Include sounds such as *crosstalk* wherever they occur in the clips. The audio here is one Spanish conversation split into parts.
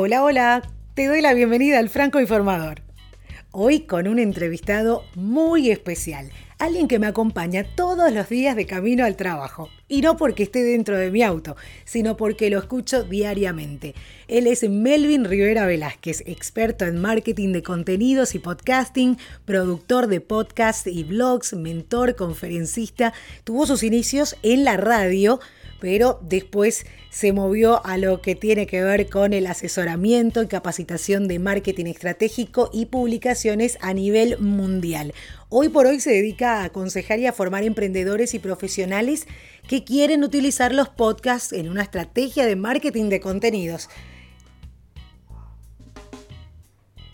Hola, hola, te doy la bienvenida al Franco Informador. Hoy con un entrevistado muy especial, alguien que me acompaña todos los días de camino al trabajo. Y no porque esté dentro de mi auto, sino porque lo escucho diariamente. Él es Melvin Rivera Velázquez, experto en marketing de contenidos y podcasting, productor de podcasts y blogs, mentor, conferencista. Tuvo sus inicios en la radio pero después se movió a lo que tiene que ver con el asesoramiento y capacitación de marketing estratégico y publicaciones a nivel mundial. Hoy por hoy se dedica a aconsejar y a formar emprendedores y profesionales que quieren utilizar los podcasts en una estrategia de marketing de contenidos.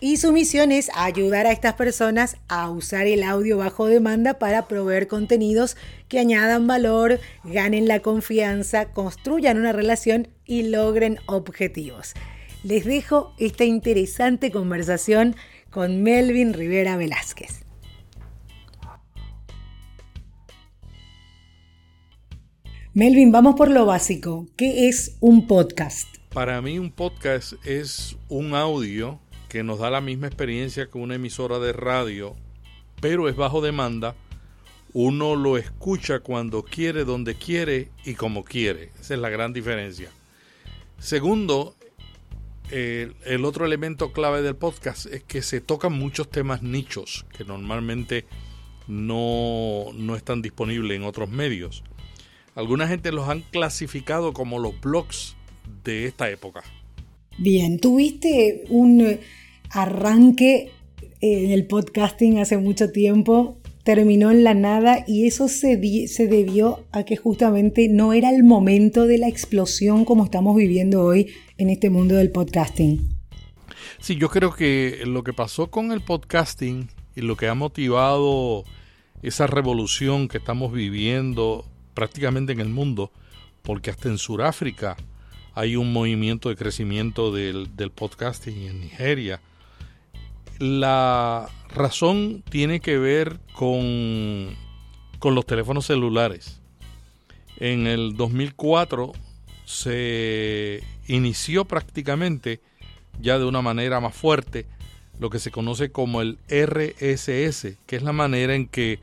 Y su misión es ayudar a estas personas a usar el audio bajo demanda para proveer contenidos que añadan valor, ganen la confianza, construyan una relación y logren objetivos. Les dejo esta interesante conversación con Melvin Rivera Velázquez. Melvin, vamos por lo básico. ¿Qué es un podcast? Para mí un podcast es un audio que nos da la misma experiencia que una emisora de radio, pero es bajo demanda. Uno lo escucha cuando quiere, donde quiere y como quiere. Esa es la gran diferencia. Segundo, el otro elemento clave del podcast es que se tocan muchos temas nichos que normalmente no, no están disponibles en otros medios. Alguna gente los han clasificado como los blogs de esta época. Bien, tuviste un arranque en el podcasting hace mucho tiempo, terminó en la nada y eso se, se debió a que justamente no era el momento de la explosión como estamos viviendo hoy en este mundo del podcasting. Sí, yo creo que lo que pasó con el podcasting y lo que ha motivado esa revolución que estamos viviendo prácticamente en el mundo, porque hasta en Sudáfrica hay un movimiento de crecimiento del, del podcasting en Nigeria, la razón tiene que ver con, con los teléfonos celulares. En el 2004 se inició prácticamente ya de una manera más fuerte lo que se conoce como el RSS, que es la manera en que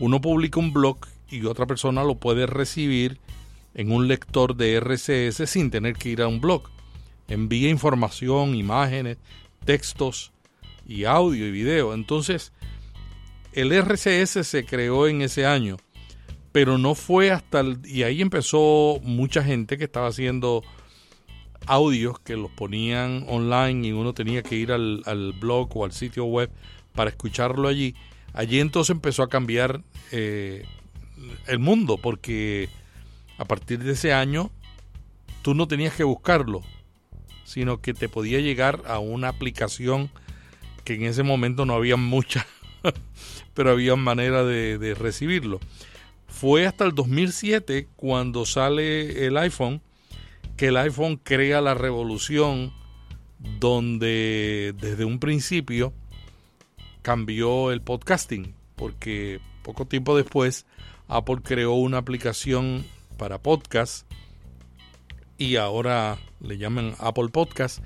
uno publica un blog y otra persona lo puede recibir en un lector de RSS sin tener que ir a un blog. Envía información, imágenes, textos y audio y video. Entonces, el RCS se creó en ese año, pero no fue hasta el, y ahí empezó mucha gente que estaba haciendo audios que los ponían online y uno tenía que ir al, blog o al sitio web para escucharlo allí. Allí entonces empezó a cambiar eh, el mundo porque a partir de ese año tú no tenías que buscarlo, sino que te podía llegar a una aplicación que en ese momento no había mucha, *laughs* pero había manera de, recibirlo. Fue hasta el 2007 cuando sale el iPhone, que el iPhone crea la revolución donde desde un principio cambió el podcasting, porque poco tiempo después Apple creó una aplicación para podcast y ahora le llaman Apple Podcast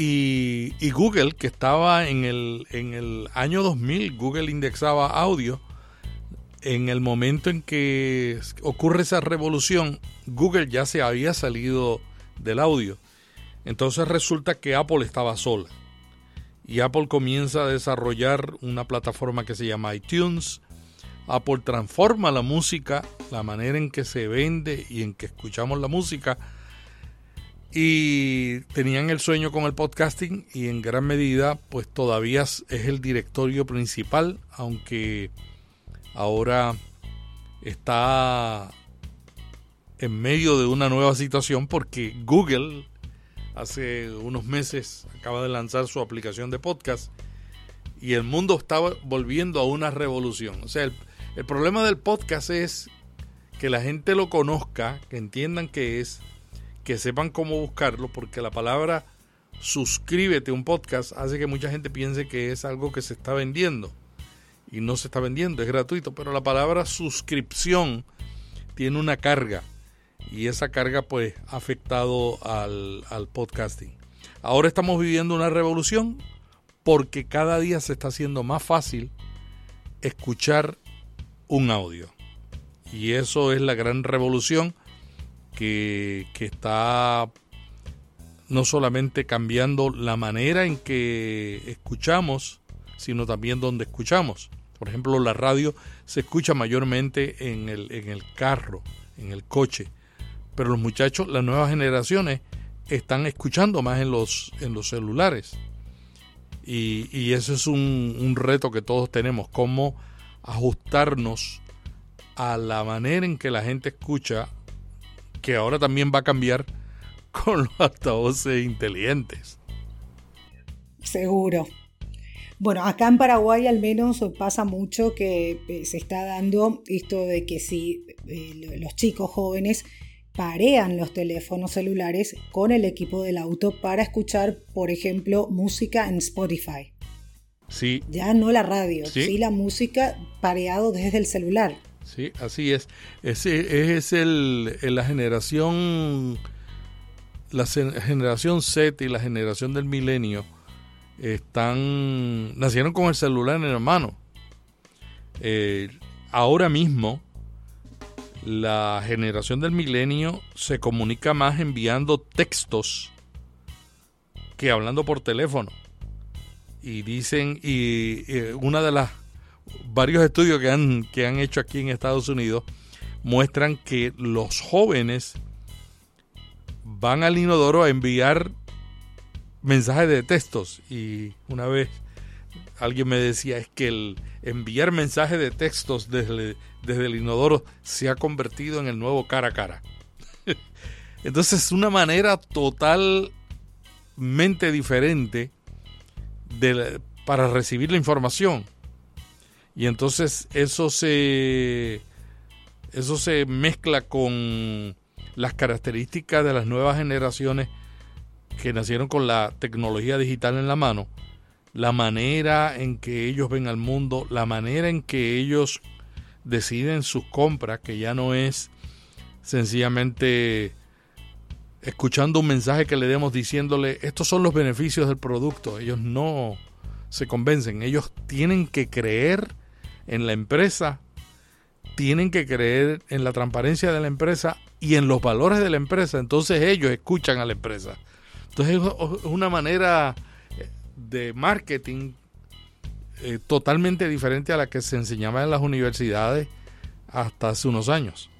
y, Google, que estaba en el, en el año 2000, Google indexaba audio. En el momento en que ocurre esa revolución, Google ya se había salido del audio. Entonces resulta que Apple estaba sola. Y Apple comienza a desarrollar una plataforma que se llama iTunes. Apple transforma la música, la manera en que se vende y en que escuchamos la música y tenían el sueño con el podcasting y en gran medida pues todavía es el directorio principal, aunque ahora está en medio de una nueva situación porque Google hace unos meses acaba de lanzar su aplicación de podcast y el mundo está volviendo a una revolución. O sea, el, el problema del podcast es que la gente lo conozca, que entiendan que es que sepan cómo buscarlo, porque la palabra suscríbete a un podcast hace que mucha gente piense que es algo que se está vendiendo. Y no se está vendiendo, es gratuito, pero la palabra suscripción tiene una carga y esa carga pues ha afectado al, al podcasting. ahora estamos viviendo una revolución porque cada día se está haciendo más fácil escuchar un audio. Y eso es la gran revolución que, está no solamente cambiando la manera en que escuchamos, sino también donde escuchamos. Por ejemplo, la radio se escucha mayormente en el, en el carro, en el coche, pero los muchachos, las nuevas generaciones, están escuchando más en los, en los celulares. Y, y es un, un reto que todos tenemos, cómo ajustarnos a la manera en que la gente escucha, que ahora también va a cambiar *laughs* con los altavoces inteligentes. Seguro. Bueno, acá en Paraguay al menos pasa mucho que eh, se está dando esto de que si eh, los chicos jóvenes parean los teléfonos celulares con el equipo del auto para escuchar, por ejemplo, música en Spotify. Sí. Ya no la radio, sí, la música pareado desde el celular. Sí, así es. Ese es el, la generación la generación Z y la generación del milenio están nacieron con el celular en la mano. Eh, ahora mismo la generación del milenio se comunica más enviando textos que hablando por teléfono. Y dicen, y, una de las varios estudios que han, que han hecho aquí en Estados Unidos muestran que los jóvenes van al inodoro a enviar mensajes de textos y una vez alguien me decía es que el enviar mensajes de textos desde, desde el inodoro se ha convertido en el nuevo cara a cara. *laughs* Entonces es una manera totalmente diferente para recibir la información. Y entonces eso se eso se mezcla con las características de las nuevas generaciones que nacieron con la tecnología digital en la mano, la manera en que ellos ven al mundo, la manera en que ellos deciden sus compras, que ya no es sencillamente escuchando un mensaje que le demos diciéndole estos son los beneficios del producto. Ellos no se convencen, ellos tienen que creer en la empresa, tienen que creer en la transparencia de la empresa y en los valores de la empresa, entonces ellos escuchan a la empresa. Entonces es una manera eh, de marketing eh, totalmente diferente a la que se enseñaba en las universidades hasta hace unos años.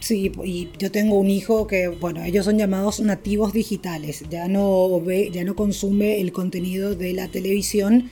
Sí, y yo tengo un hijo que, bueno, ellos son llamados nativos digitales, ya no ve, ya no consume el contenido de la televisión,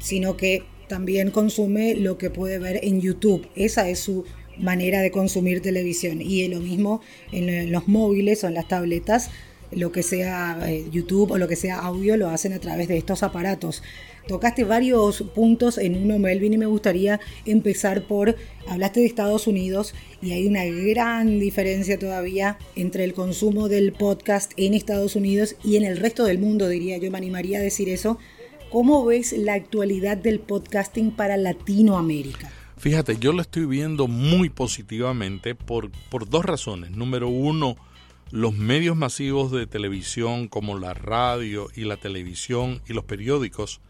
sino que también consume lo que puede ver en YouTube. Esa es su manera de consumir televisión. Y lo mismo en los móviles o en las tabletas, lo que sea eh, YouTube o lo que sea audio lo hacen a través de estos aparatos. Tocaste varios puntos en uno, Melvin, y me gustaría empezar por, hablaste de Estados Unidos y hay una gran diferencia todavía entre el consumo del podcast en Estados Unidos y en el resto del mundo, diría yo, me animaría a decir eso. ¿Cómo ves la actualidad del podcasting para Latinoamérica? Fíjate, yo lo estoy viendo muy positivamente por, por dos razones. Número uno, los medios masivos de televisión como la radio y la televisión y los periódicos,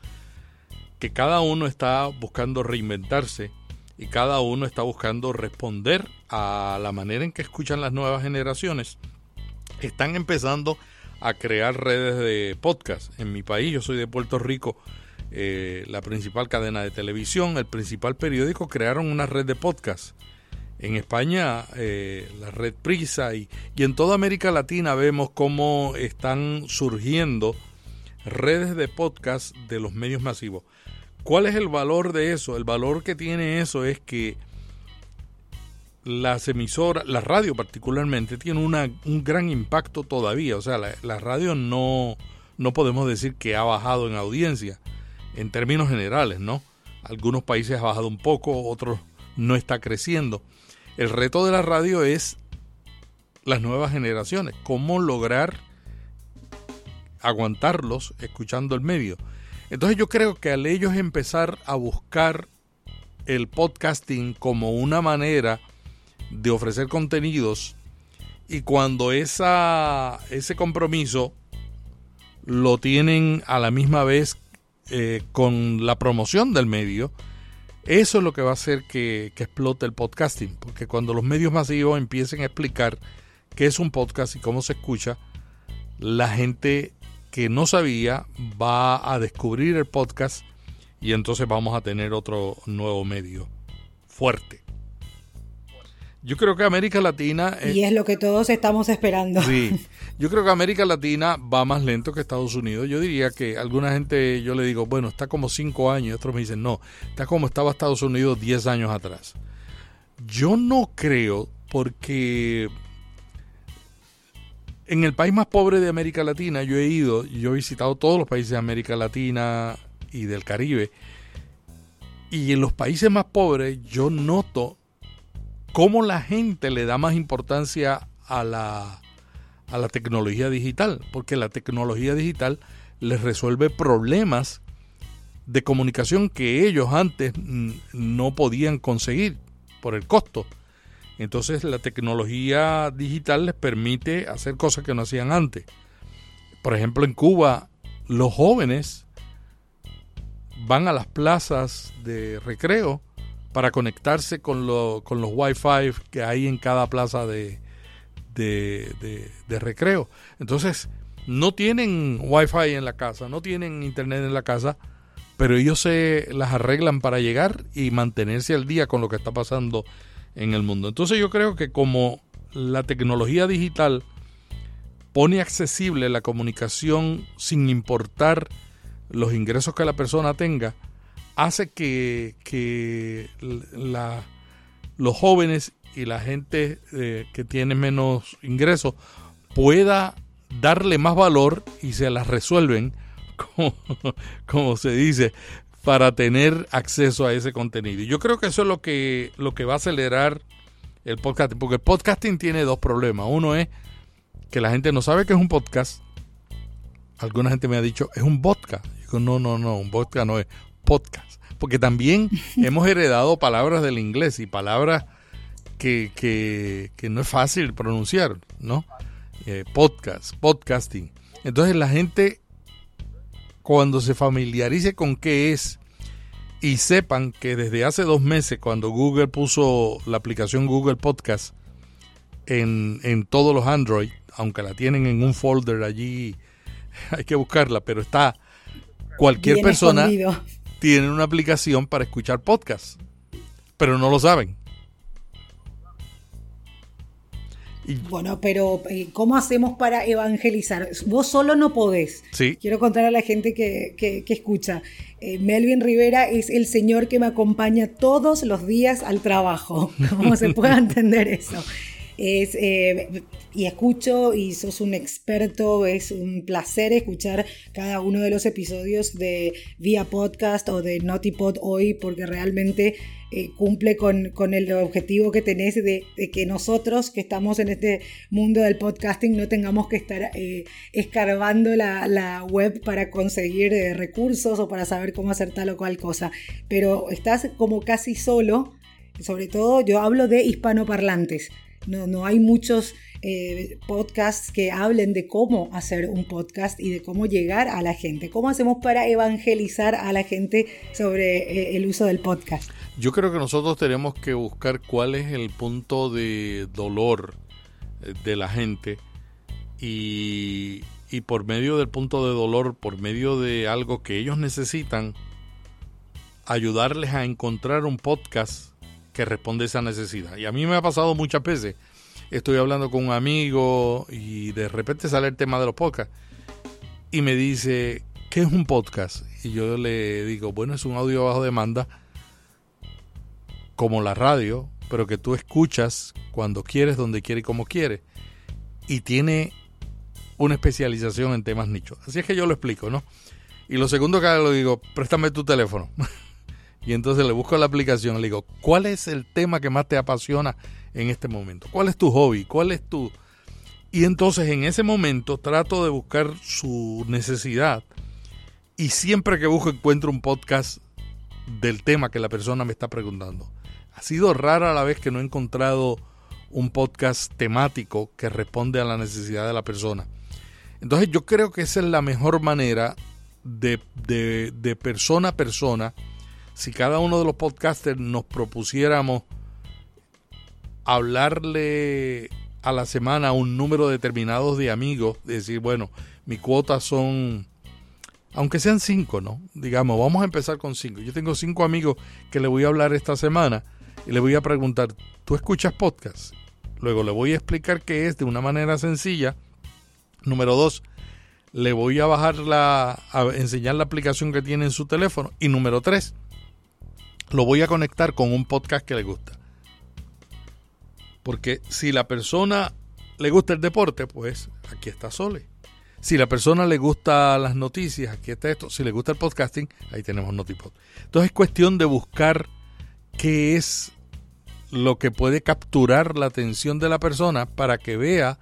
que cada uno está buscando reinventarse y cada uno está buscando responder a la manera en que escuchan las nuevas generaciones, están empezando a crear redes de podcast. En mi país, yo soy de Puerto Rico, eh, la principal cadena de televisión, el principal periódico, crearon una red de podcast. En España, eh, la red Prisa y, y en toda América Latina vemos cómo están surgiendo redes de podcast de los medios masivos. ¿Cuál es el valor de eso? El valor que tiene eso es que las emisoras, la radio particularmente, tiene una, un gran impacto todavía. O sea, la, radio no, no podemos decir que ha bajado en audiencia en términos generales, ¿no? Algunos países ha bajado un poco, otros no está creciendo. El reto de la radio es las nuevas generaciones, cómo lograr aguantarlos escuchando el medio. Entonces yo creo que al ellos empezar a buscar el podcasting como una manera de ofrecer contenidos Y cuando esa, ese compromiso lo tienen a la misma vez eh, con la promoción del medio, eso es lo que va a hacer que, que, explote el podcasting, porque cuando los medios masivos empiecen a explicar qué es un podcast y cómo se escucha, la gente que no sabía va a descubrir el podcast y entonces vamos a tener otro nuevo medio fuerte. Yo creo que América Latina... y es lo que todos estamos esperando. Sí, *laughs* yo creo que América Latina va más lento que Estados Unidos. Yo diría que alguna gente, yo le digo, bueno, está como cinco años, y otros me dicen, no, está como estaba Estados Unidos diez años atrás. Yo no creo porque en el país más pobre de América Latina, yo he ido, yo he visitado todos los países de América Latina y del Caribe, y en los países más pobres yo noto cómo la gente le da más importancia a la, a la tecnología digital, porque la tecnología digital les resuelve problemas de comunicación que ellos antes no podían conseguir por el costo. Entonces la tecnología digital les permite hacer cosas que no hacían antes. Por ejemplo, en Cuba, los jóvenes van a las plazas de recreo para conectarse con, con los Wi-Fi que hay en cada plaza de, de, recreo. Entonces, no tienen Wi-Fi en la casa, no tienen internet en la casa, pero ellos se las arreglan para llegar y mantenerse al día con lo que está pasando en el mundo. Entonces yo creo que como la tecnología digital pone accesible la comunicación sin importar los ingresos que la persona tenga, hace que, los jóvenes y la gente eh, que tiene menos ingresos pueda darle más valor y se las resuelven, *laughs* como, se dice, para tener acceso a ese contenido. Y yo creo que eso es lo que, lo que va a acelerar el podcasting, porque el podcasting tiene dos problemas. Uno es que la gente no sabe que es un podcast. Alguna gente me ha dicho, es un podcast. Digo, no, no, no, un podcast no es podcast. Porque también *laughs* hemos heredado palabras del inglés y palabras que, que, no es fácil pronunciar, ¿no? Eh, podcast, podcasting. Entonces la gente, cuando se familiarice con qué es y sepan que desde hace dos meses, cuando Google puso la aplicación Google Podcast en, en todos los Android, aunque la tienen en un folder allí, *laughs* hay que buscarla, pero está cualquier persona tiene una aplicación para escuchar podcast, pero no lo saben. Bueno, pero eh, ¿cómo hacemos para evangelizar? Vos solo no podés. Sí. Quiero contar a la gente que, que, escucha. Eh, Melvin Rivera es el señor que me acompaña todos los días al trabajo. *laughs* ¿Cómo se puede entender eso? Es, eh, y escucho y sos un experto, es un placer escuchar cada uno de los episodios de Vía Podcast o de Notipod hoy porque realmente eh, cumple con, con, el objetivo que tenés de, que nosotros que estamos en este mundo del podcasting no tengamos que estar eh, escarbando la, la, web para conseguir eh, recursos o para saber cómo hacer tal o cual cosa. Pero estás como casi solo, sobre todo yo hablo de hispanoparlantes. No, no hay muchos podcasts que hablen de cómo hacer un podcast y de cómo llegar a la gente. ¿Cómo hacemos para evangelizar a la gente sobre el uso del podcast? Yo creo que nosotros tenemos que buscar cuál es el punto de dolor eh, de la gente y, y por medio del punto de dolor, por medio de algo que ellos necesitan, ayudarles a encontrar un podcast que responde a esa necesidad. Y a mí me ha pasado muchas veces. Estoy hablando con un amigo y de repente sale el tema de los podcasts y me dice, ¿qué es un podcast? Y yo le digo, bueno, es un audio bajo demanda como la radio, pero que tú escuchas cuando quieres, donde quieres y como quieres. Y tiene una especialización en temas nichos. Así es que yo lo explico, ¿no? Y lo segundo que le digo, préstame tu teléfono. *laughs* y entonces le busco la aplicación, le digo, ¿cuál es el tema que más te apasiona en este momento? ¿Cuál es tu hobby? ¿Cuál es tu...? Y entonces en ese momento trato de buscar su necesidad y siempre que busco encuentro un podcast del tema que la persona me está preguntando. Ha sido rara la vez que no he encontrado un podcast temático que responde a la necesidad de la persona. Entonces yo creo que esa es la mejor manera de, de persona a persona. Si cada uno de los podcasters nos propusiéramos hablarle a la semana un número determinado de amigos, decir, bueno, mi cuota son, aunque sean cinco, ¿no? Digamos, vamos a empezar con cinco. Yo tengo cinco amigos que le voy a hablar esta semana y le voy a preguntar, ¿tú escuchas podcast? Luego le voy a explicar qué es de una manera sencilla. Número dos, le voy a bajar la, a enseñar la aplicación que tiene en su teléfono. Y número tres, lo voy a conectar con un podcast que le gusta. Porque si la persona le gusta el deporte, pues aquí está Sole. Si la persona le gusta las noticias, aquí está esto. Si le gusta el podcasting, ahí tenemos Notipod. Entonces es cuestión de buscar qué es lo que puede capturar la atención de la persona para que vea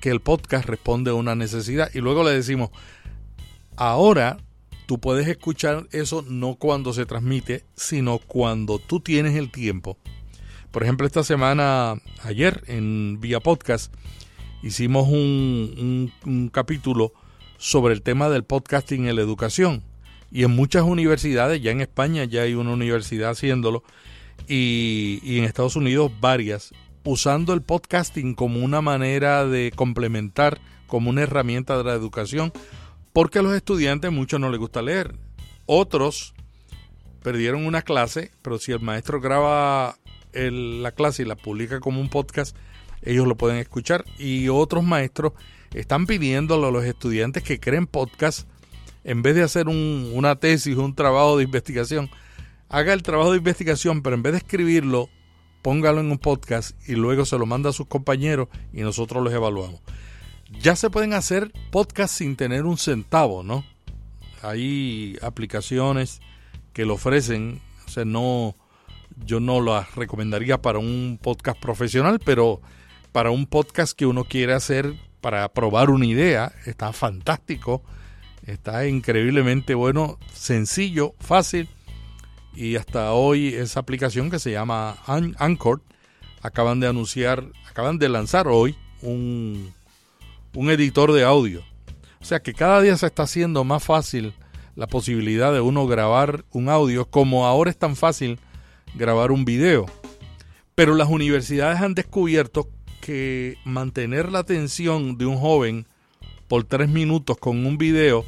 que el podcast responde a una necesidad. Y luego le decimos, ahora tú puedes escuchar eso no cuando se transmite, sino cuando tú tienes el tiempo por ejemplo, esta semana, ayer en Vía Podcast, hicimos un, capítulo sobre el tema del podcasting en la educación. Y en muchas universidades, ya en España ya hay una universidad haciéndolo, y, y en Estados Unidos varias, usando el podcasting como una manera de complementar, como una herramienta de la educación, porque a los estudiantes muchos no les gusta leer. Otros perdieron una clase, pero si el maestro graba la clase y la publica como un podcast, ellos lo pueden escuchar. Y otros maestros están pidiéndole a los estudiantes que creen podcast, en vez de hacer una tesis, un trabajo de investigación, haga el trabajo de investigación, pero en vez de escribirlo, póngalo en un podcast y luego se lo manda a sus compañeros y nosotros los evaluamos. Ya se pueden hacer podcasts sin tener un centavo, ¿no? Hay aplicaciones que lo ofrecen, o sea, no, yo no las recomendaría para un podcast profesional, pero para un podcast que uno quiere hacer para probar una idea, está fantástico, está increíblemente bueno, sencillo, fácil. Y hasta hoy esa aplicación que se llama Anchor, acaban de anunciar, acaban de lanzar hoy un, un editor de audio. O sea que cada día se está haciendo más fácil la posibilidad de uno grabar un audio, como ahora es tan fácil grabar un video. Pero las universidades han descubierto que mantener la atención de un joven por tres minutos con un video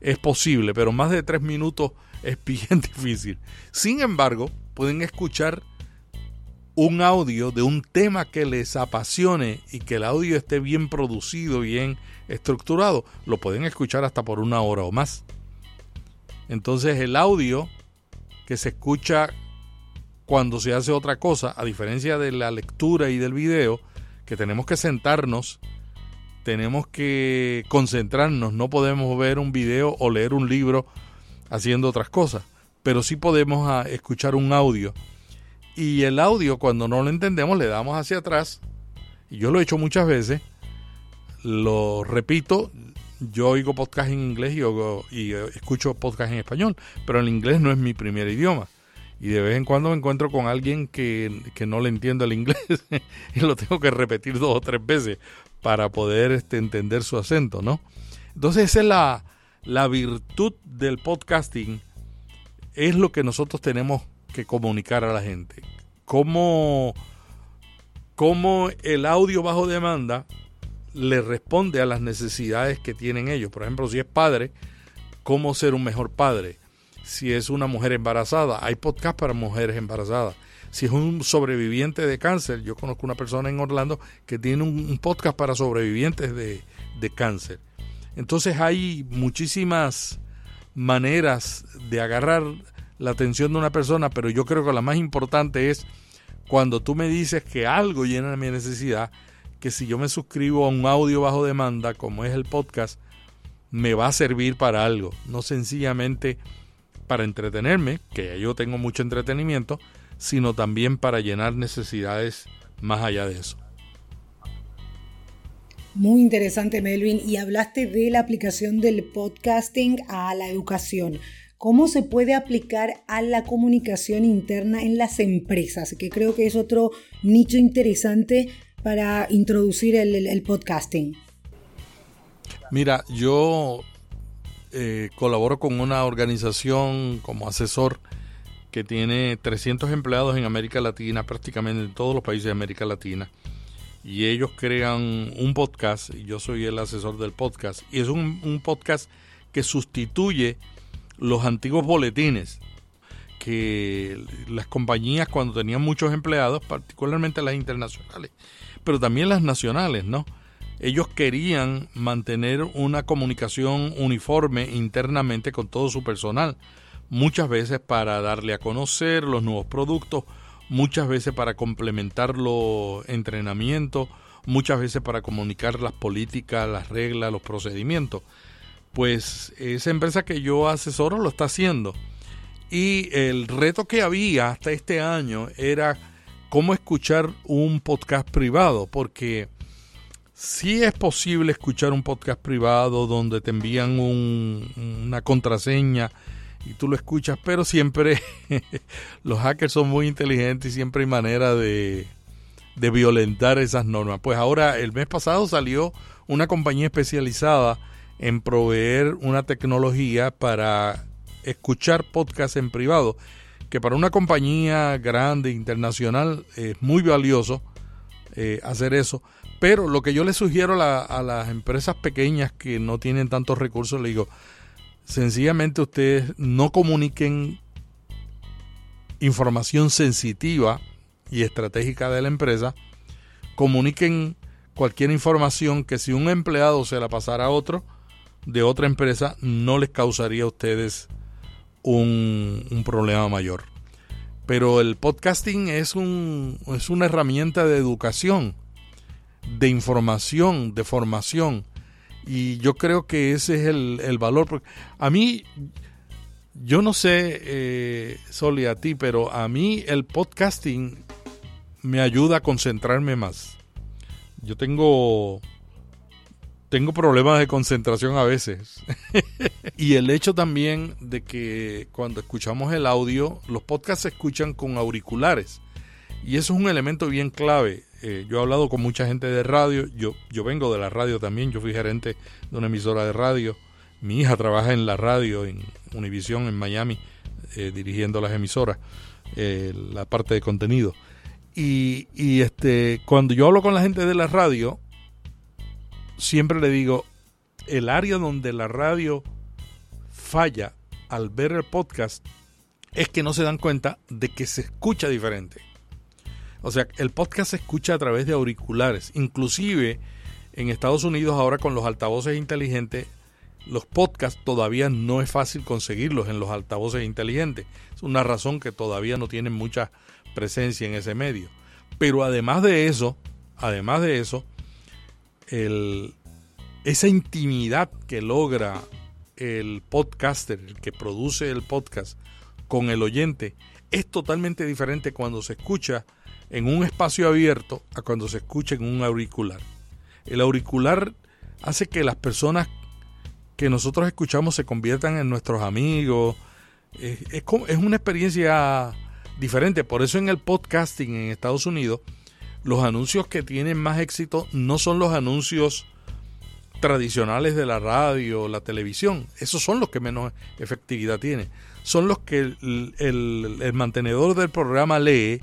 es posible, pero más de tres minutos es *laughs* bien difícil. Sin embargo, pueden escuchar un audio de un tema que les apasione y que el audio esté bien producido, bien estructurado, lo pueden escuchar hasta por una hora o más. Entonces el audio que se escucha cuando se hace otra cosa, a diferencia de la lectura y del video, que tenemos que sentarnos, tenemos que concentrarnos, no podemos ver un video o leer un libro haciendo otras cosas, pero sí podemos ah, escuchar un audio. Y el audio, cuando no lo entendemos, le damos hacia atrás, y yo lo he hecho muchas veces, lo repito, yo oigo podcast en inglés y, y eh, escucho podcast en español, pero el inglés no es mi primer idioma. Y de vez en cuando me encuentro con alguien que, no le entiendo el inglés *laughs* y lo tengo que repetir dos o tres veces para poder este, entender su acento, ¿no? Entonces esa es la, la virtud del podcasting, es lo que nosotros tenemos que comunicar a la gente. Cómo, cómo el audio bajo demanda le responde a las necesidades que tienen ellos. Por ejemplo, si es padre, cómo ser un mejor padre si es una mujer embarazada. Hay podcast para mujeres embarazadas. Si es un sobreviviente de cáncer, yo conozco una persona en Orlando que tiene un, podcast para sobrevivientes de, de cáncer. Entonces hay muchísimas maneras de agarrar la atención de una persona, pero yo creo que la más importante es cuando tú me dices que algo llena mi necesidad, que si yo me suscribo a un audio bajo demanda, como es el podcast, me va a servir para algo, no sencillamente para entretenerme, que yo tengo mucho entretenimiento, sino también para llenar necesidades más allá de eso. Muy interesante, Melvin. Y hablaste de la aplicación del podcasting a la educación. ¿Cómo se puede aplicar a la comunicación interna en las empresas? Que creo que es otro nicho interesante para introducir el, podcasting? Mira, yo eh, colaboro con una organización como asesor que tiene 300 empleados en América Latina, prácticamente en todos los países de América Latina. Y ellos crean un podcast, y yo soy el asesor del podcast, y es un, un podcast que sustituye los antiguos boletines que las compañías cuando tenían muchos empleados, particularmente las internacionales, pero también las nacionales, ¿no? Ellos querían mantener una comunicación uniforme internamente con todo su personal, muchas veces para darle a conocer los nuevos productos, muchas veces para complementar los entrenamientos, muchas veces para comunicar las políticas, las reglas, los procedimientos. Pues esa empresa que yo asesoro lo está haciendo. Y el reto que había hasta este año era cómo escuchar un podcast privado, porque sí es posible escuchar un podcast privado donde te envían una contraseña y tú lo escuchas, pero siempre *laughs* los hackers son muy inteligentes y siempre hay manera de, de violentar esas normas. Pues ahora, el mes pasado salió una compañía especializada en proveer una tecnología para escuchar podcast en privado, que para una compañía grande, internacional, es muy valioso eh, hacer eso. Pero lo que yo le sugiero a, las empresas pequeñas que no tienen tantos recursos, le digo, sencillamente ustedes no comuniquen información sensitiva y estratégica de la empresa, comuniquen cualquier información que si un empleado se la pasara a otro, de otra empresa no les causaría a ustedes un, problema mayor. Pero el podcasting es, un, es una herramienta de educación, de información, de formación. Y yo creo que ese es el, valor. A mí, yo no sé, eh, Soli, a ti, pero a mí el podcasting me ayuda a concentrarme más. Yo tengo tengo problemas de concentración a veces. *laughs* y el hecho también de que cuando escuchamos el audio, los podcasts se escuchan con auriculares. Y eso es un elemento bien clave. Eh, yo he hablado con mucha gente de radio, yo, yo vengo de la radio también, yo fui gerente de una emisora de radio. Mi hija trabaja en la radio, en Univision, en Miami, eh, dirigiendo las emisoras, eh, la parte de contenido. Y, y este, cuando yo hablo con la gente de la radio, siempre le digo, el área donde la radio falla al ver el podcast es que no se dan cuenta de que se escucha diferente. O sea, el podcast se escucha a través de auriculares. Inclusive en Estados Unidos ahora con los altavoces inteligentes, los podcasts todavía no es fácil conseguirlos en los altavoces inteligentes. Es una razón que todavía no tienen mucha presencia en ese medio. Pero además de eso, además de eso, el, esa intimidad que logra el podcaster, el que produce el podcast con el oyente, es totalmente diferente cuando se escucha en un espacio abierto a cuando se escucha en un auricular. El auricular hace que las personas que nosotros escuchamos se conviertan en nuestros amigos. Es, es una experiencia diferente. Por eso en el podcasting en Estados Unidos los anuncios que tienen más éxito no son los anuncios tradicionales de la radio, la televisión. Esos son los que menos efectividad tienen. Son los que el, mantenedor del programa lee,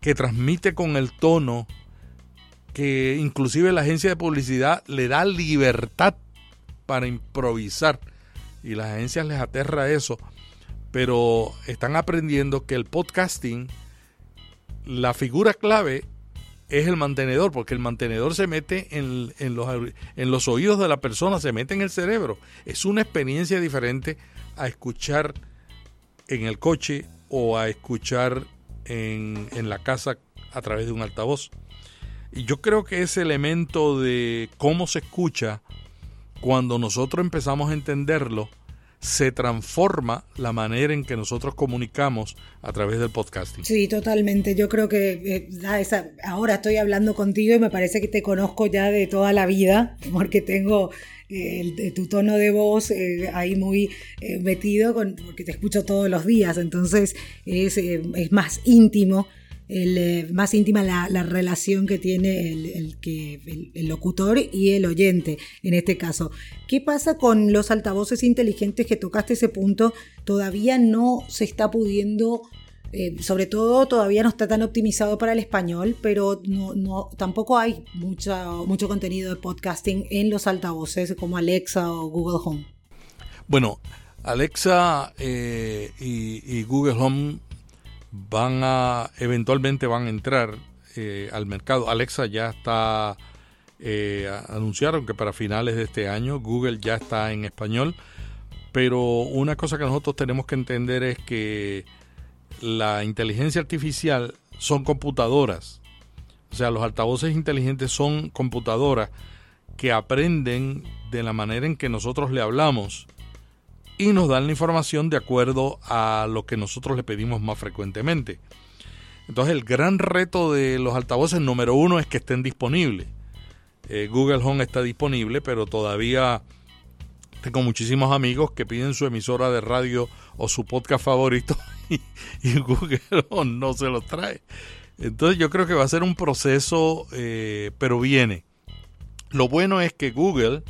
que transmite con el tono, que inclusive la agencia de publicidad le da libertad para improvisar. Y las agencias les aterra eso. Pero están aprendiendo que el podcasting la figura clave es el mantenedor, porque el mantenedor se mete en, los, en los oídos de la persona, se mete en el cerebro. Es una experiencia diferente a escuchar en el coche o a escuchar en, en la casa a través de un altavoz. Y yo creo que ese elemento de cómo se escucha, cuando nosotros empezamos a entenderlo, se transforma la manera en que nosotros comunicamos a través del podcasting. Sí, totalmente. Yo creo que eh, ahora estoy hablando contigo y me parece que te conozco ya de toda la vida, porque tengo eh, tu tono de voz eh, ahí muy metido, porque te escucho todos los días, entonces es, es más íntimo el, más íntima la, relación que tiene el, que, el, locutor y el oyente en este caso. ¿Qué pasa con los altavoces inteligentes que tocaste ese punto? Todavía no se está pudiendo eh, sobre todo todavía no está tan optimizado para el español, pero no, tampoco hay mucho contenido de podcasting en los altavoces como Alexa o Google Home. Bueno, Alexa eh, y, Google Home van a eventualmente van a entrar eh, al mercado. Alexa ya está anunciaron que para finales de este año Google ya está en español, pero una cosa que nosotros tenemos que entender es que la inteligencia artificial son computadoras. O sea, los altavoces inteligentes son computadoras que aprenden de la manera en que nosotros le hablamos y nos dan la información de acuerdo a lo que nosotros le pedimos más frecuentemente. Entonces el gran reto de los altavoces número uno es que estén disponibles. Eh, Google Home está disponible, pero todavía tengo muchísimos amigos que piden su emisora de radio o su podcast favorito *laughs* y, Google no se los trae. Entonces yo creo que va a ser un proceso, eh, pero viene. Lo bueno es que Google,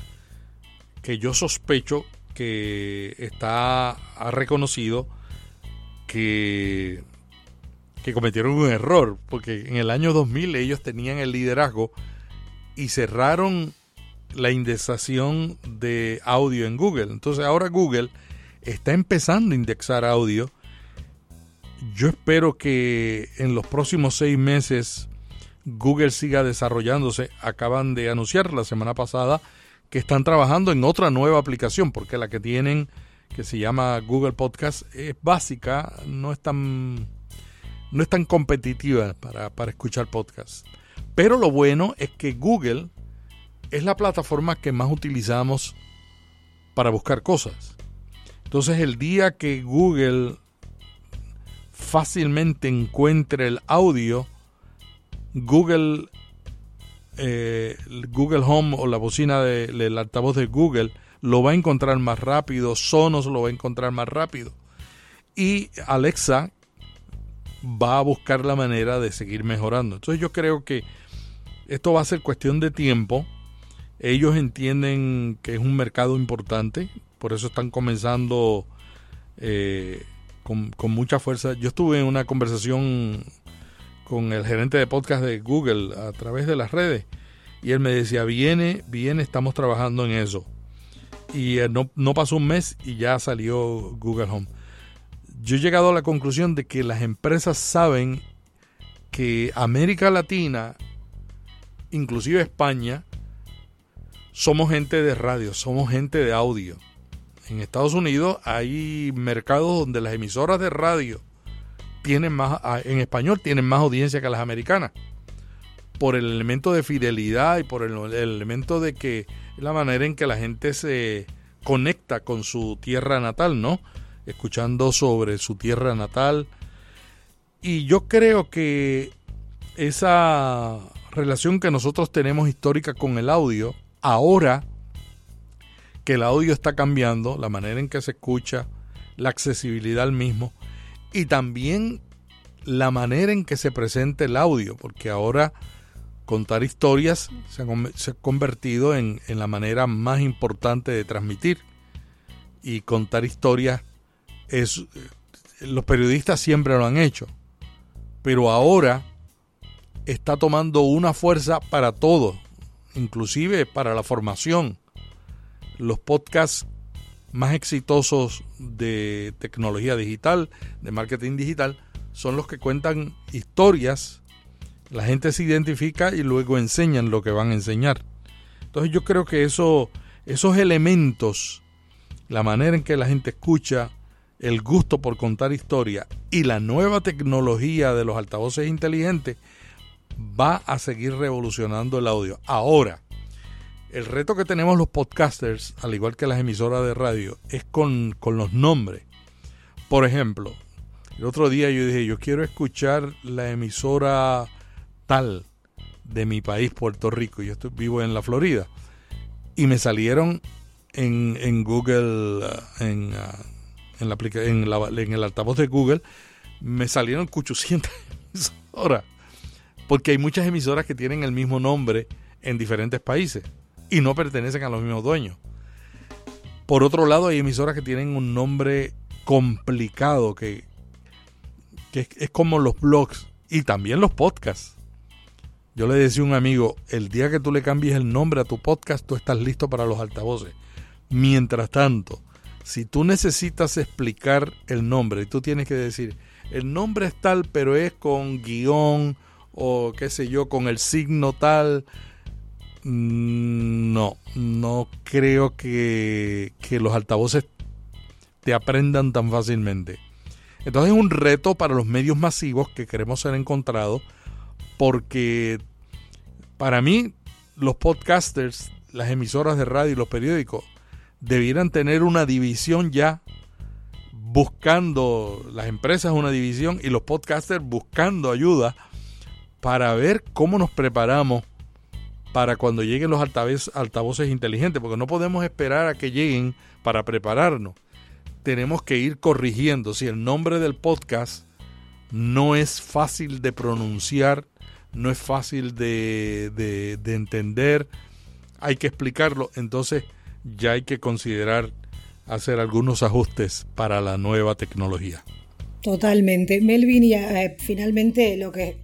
que yo sospecho que está ha reconocido que, que cometieron un error, porque en el año 2000 ellos tenían el liderazgo y cerraron la indexación de audio en Google. Entonces ahora Google está empezando a indexar audio. Yo espero que en los próximos seis meses Google siga desarrollándose. Acaban de anunciar la semana pasada que están trabajando en otra nueva aplicación, porque la que tienen, que se llama Google Podcast, es básica, no es tan, no es tan competitiva para, para escuchar podcasts. Pero lo bueno es que Google es la plataforma que más utilizamos para buscar cosas. Entonces el día que Google fácilmente encuentre el audio, Google, eh, Google Home o la bocina del altavoz de Google lo va a encontrar más rápido, Sonos lo va a encontrar más rápido. Y Alexa va a buscar la manera de seguir mejorando. Entonces yo creo que esto va a ser cuestión de tiempo ellos entienden que es un mercado importante, por eso están comenzando eh, con, mucha fuerza. Yo estuve en una conversación con el gerente de podcast de Google a través de las redes y él me decía, viene, viene, estamos trabajando en eso. Y eh, no, no pasó un mes y ya salió Google Home. Yo he llegado a la conclusión de que las empresas saben que América Latina, inclusive España, somos gente de radio, somos gente de audio. En Estados Unidos hay mercados donde las emisoras de radio tienen más, ah, en español tienen más audiencia que las americanas. Por el elemento de fidelidad y por el, elemento de que la manera en que la gente se conecta con su tierra natal, ¿no? Escuchando sobre su tierra natal. Y yo creo que esa relación que nosotros tenemos histórica con el audio ahora que el audio está cambiando, la manera en que se escucha, la accesibilidad al mismo y también la manera en que se presenta el audio, porque ahora contar historias se ha, convertido en, en, la manera más importante de transmitir. Y contar historias es. Los periodistas siempre lo han hecho. Pero ahora está tomando una fuerza para todos inclusive para la formación. Los podcasts más exitosos de tecnología digital, de marketing digital, son los que cuentan historias, la gente se identifica y luego enseñan lo que van a enseñar. Entonces yo creo que eso, esos elementos, la manera en que la gente escucha, el gusto por contar historia y la nueva tecnología de los altavoces inteligentes va a seguir revolucionando el audio. Ahora, el reto que tenemos los podcasters, al igual que las emisoras de radio, es con, los nombres. Por ejemplo, el otro día yo dije, yo quiero escuchar la emisora tal de mi país, Puerto Rico. Yo estoy, vivo en la Florida. Y me salieron en, Google, uh, en, uh, en, la, en, en el altavoz de Google, me salieron 800 *laughs* emisora. Porque hay muchas emisoras que tienen el mismo nombre en diferentes países y no pertenecen a los mismos dueños. Por otro lado, hay emisoras que tienen un nombre complicado que, que es, como los blogs y también los podcasts. Yo le decía a un amigo, el día que tú le cambies el nombre a tu podcast, tú estás listo para los altavoces. Mientras tanto, si tú necesitas explicar el nombre y tú tienes que decir, el nombre es tal, pero es con guion o qué sé yo, con el signo tal, no, no creo que, los altavoces te aprendan tan fácilmente. Entonces es un reto para los medios masivos que queremos ser encontrados porque para mí los podcasters, las emisoras de radio y los periódicos debieran tener una división ya buscando, las empresas una división y los podcasters buscando ayuda para ver cómo nos preparamos para cuando lleguen los altavoces, inteligentes, porque no podemos esperar a que lleguen para prepararnos. Tenemos que ir corrigiendo. Si el nombre del podcast no es fácil de pronunciar, no es fácil de, de entender, hay que explicarlo, entonces ya hay que considerar hacer algunos ajustes para la nueva tecnología. Totalmente. Melvin, y eh, finalmente lo que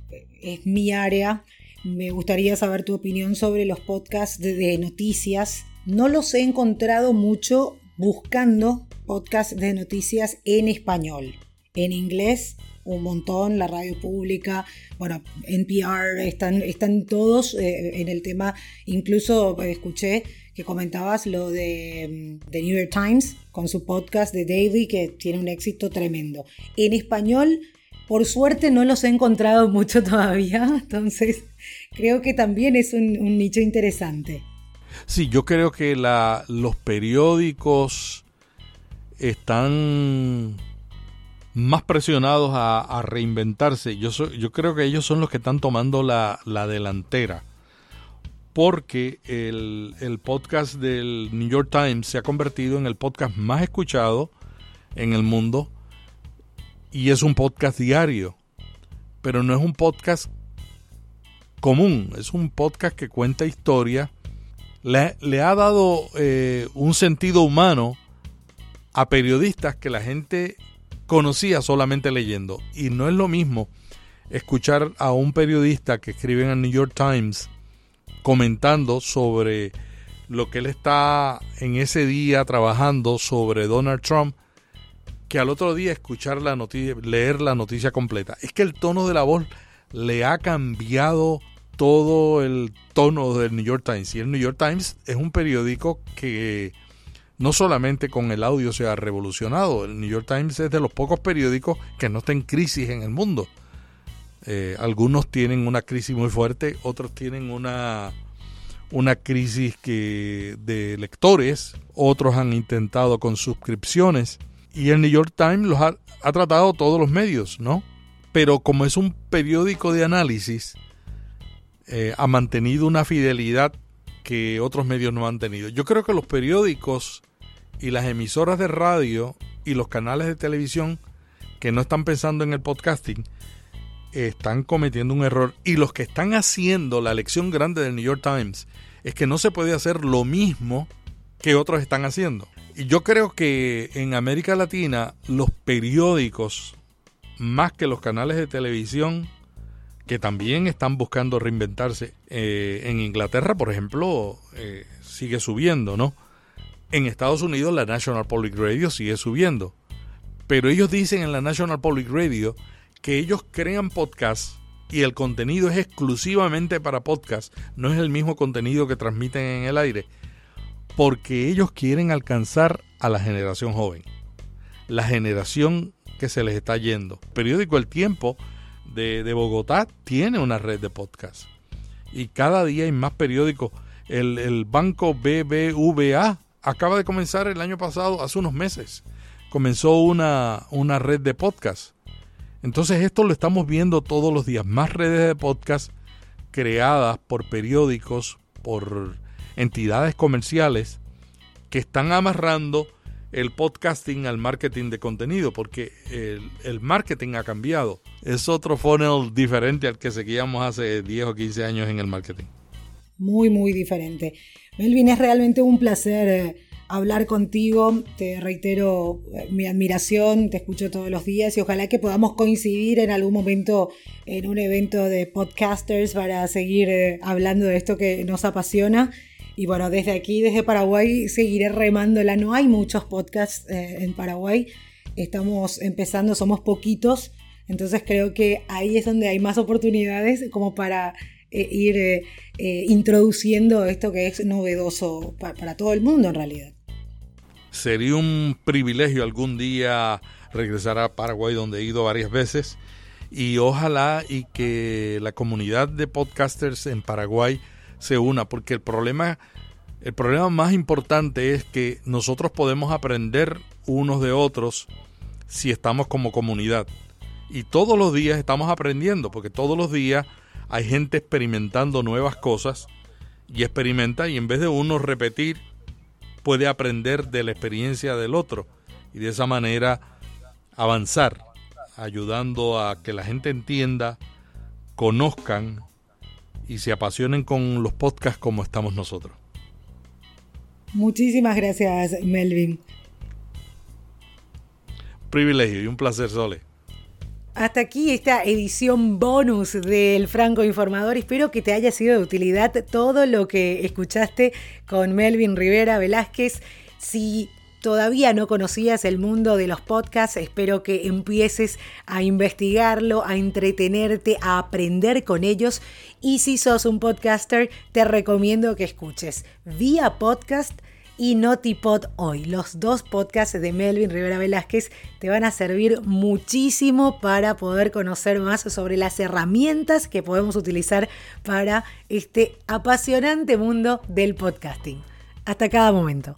es mi área, me gustaría saber tu opinión sobre los podcasts de, noticias. No los he encontrado mucho buscando podcasts de noticias en español. En inglés, un montón, la radio pública, bueno, NPR, están, están todos eh, en el tema. Incluso escuché que comentabas lo de The mm, New York Times con su podcast de Daily, que tiene un éxito tremendo. En español por suerte no los he encontrado mucho *laughs* todavía, entonces creo que también es un, nicho interesante. Sí, yo creo que los periódicos están más presionados a, reinventarse. Yo, yo creo que ellos son los que están tomando la, delantera. Porque el, el, podcast del New York Times se ha convertido en el podcast más escuchado en el mundo y es un podcast diario, pero no es un podcast común, es un podcast que cuenta historia, le, ha dado eh, un sentido humano a periodistas que la gente conocía solamente leyendo. Y no es lo mismo escuchar a un periodista que escribe en el New York Times comentando sobre lo que él está en ese día trabajando sobre Donald Trump que al otro día escuchar la noticia, leer la noticia completa. Es que el tono de la voz le ha cambiado todo el tono del New York Times. Y el New York Times es un periódico que no solamente con el audio se ha revolucionado, el New York Times es de los pocos periódicos que no está en crisis en el mundo. Eh, algunos tienen una crisis muy fuerte, otros tienen una, una crisis que, de lectores, otros han intentado con suscripciones y el New York Times los ha, tratado todos los medios, ¿no? Pero como es un periódico de análisis, eh, ha mantenido una fidelidad que otros medios no han tenido. Yo creo que los periódicos y las emisoras de radio y los canales de televisión que no están pensando en el podcasting están cometiendo un error. Y los que están haciendo la lección grande del New York Times es que no se puede hacer lo mismo que otros están haciendo. Yo creo que en América Latina los periódicos, más que los canales de televisión, que también están buscando reinventarse, eh, en Inglaterra, por ejemplo, eh, sigue subiendo, ¿no? En Estados Unidos la National Public Radio sigue subiendo. Pero ellos dicen en la National Public Radio que ellos crean podcasts y el contenido es exclusivamente para podcast, no es el mismo contenido que transmiten en el aire porque ellos quieren alcanzar a la generación joven, la generación que se les está yendo. El periódico El Tiempo de, Bogotá tiene una red de podcast y cada día hay más periódicos. El, banco BBVA acaba de comenzar el año pasado, hace unos meses, comenzó una, una red de podcast. Entonces esto lo estamos viendo todos los días, más redes de podcast creadas por periódicos, por entidades comerciales que están amarrando el podcasting al marketing de contenido, porque el, marketing ha cambiado. Es otro funnel diferente al que seguíamos hace 10 o 15 años en el marketing. Muy, muy diferente. Melvin, es realmente un placer eh, hablar contigo. Te reitero eh, mi admiración, te escucho todos los días y ojalá que podamos coincidir en algún momento en un evento de podcasters para seguir eh, hablando de esto que nos apasiona. Y bueno, desde aquí, desde Paraguay, seguiré remándola. No hay muchos podcasts eh, en Paraguay. Estamos empezando, somos poquitos. Entonces creo que ahí es donde hay más oportunidades como para eh, ir eh, introduciendo esto que es novedoso para todo el mundo en realidad. Sería un privilegio algún día regresar a Paraguay donde he ido varias veces y ojalá y que la comunidad de podcasters en Paraguay se una, porque el problema, el problema más importante es que nosotros podemos aprender unos de otros si estamos como comunidad. Y todos los días estamos aprendiendo, porque todos los días hay gente experimentando nuevas cosas y experimenta y en vez de uno repetir, puede aprender de la experiencia del otro y de esa manera avanzar, ayudando a que la gente entienda, conozcan y se apasionen con los podcasts como estamos nosotros. Muchísimas gracias, Melvin. privilegio y un placer, Sole. Hasta aquí esta edición bonus del Franco Informador. Espero que te haya sido de utilidad todo lo que escuchaste con Melvin Rivera Velázquez. Si todavía no conocías el mundo de los podcasts, espero que empieces a investigarlo, a entretenerte, a aprender con ellos. Y si sos un podcaster, te recomiendo que escuches Vía Podcast y Notipod hoy. Los dos podcasts de Melvin Rivera Velázquez te van a servir muchísimo para poder conocer más sobre las herramientas que podemos utilizar para este apasionante mundo del podcasting. Hasta cada momento.